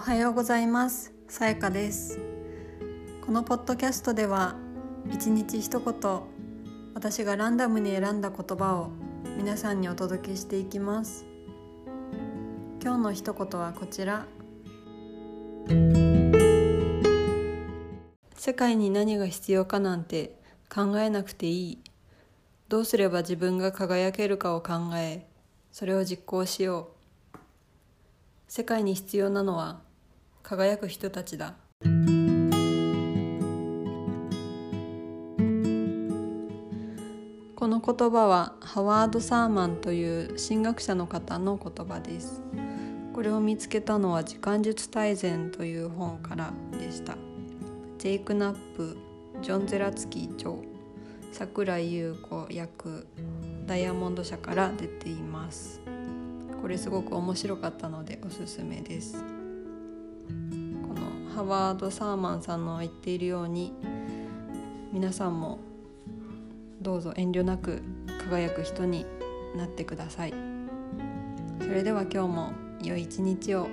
おはようございます。さやかです。このポッドキャストでは一日一言私がランダムに選んだ言葉を皆さんにお届けしていきます。今日の一言はこちら。世界に何が必要かなんて考えなくていい。どうすれば自分が輝けるかを考えそれを実行しよう。世界に必要なのは輝く人たちだ。この言葉はハワード・サーマンという神学者の方の言葉です。これを見つけたのは時間術大全という本からでした。ジェイク・ナップジョン・ゼラツキー著桜井優子役ダイヤモンド社から出ています。これすごく面白かったのでおすすめです。このハワード・サーマンさんの言っているように皆さんもどうぞ遠慮なく輝く人になってください。それでは今日も良い一日を。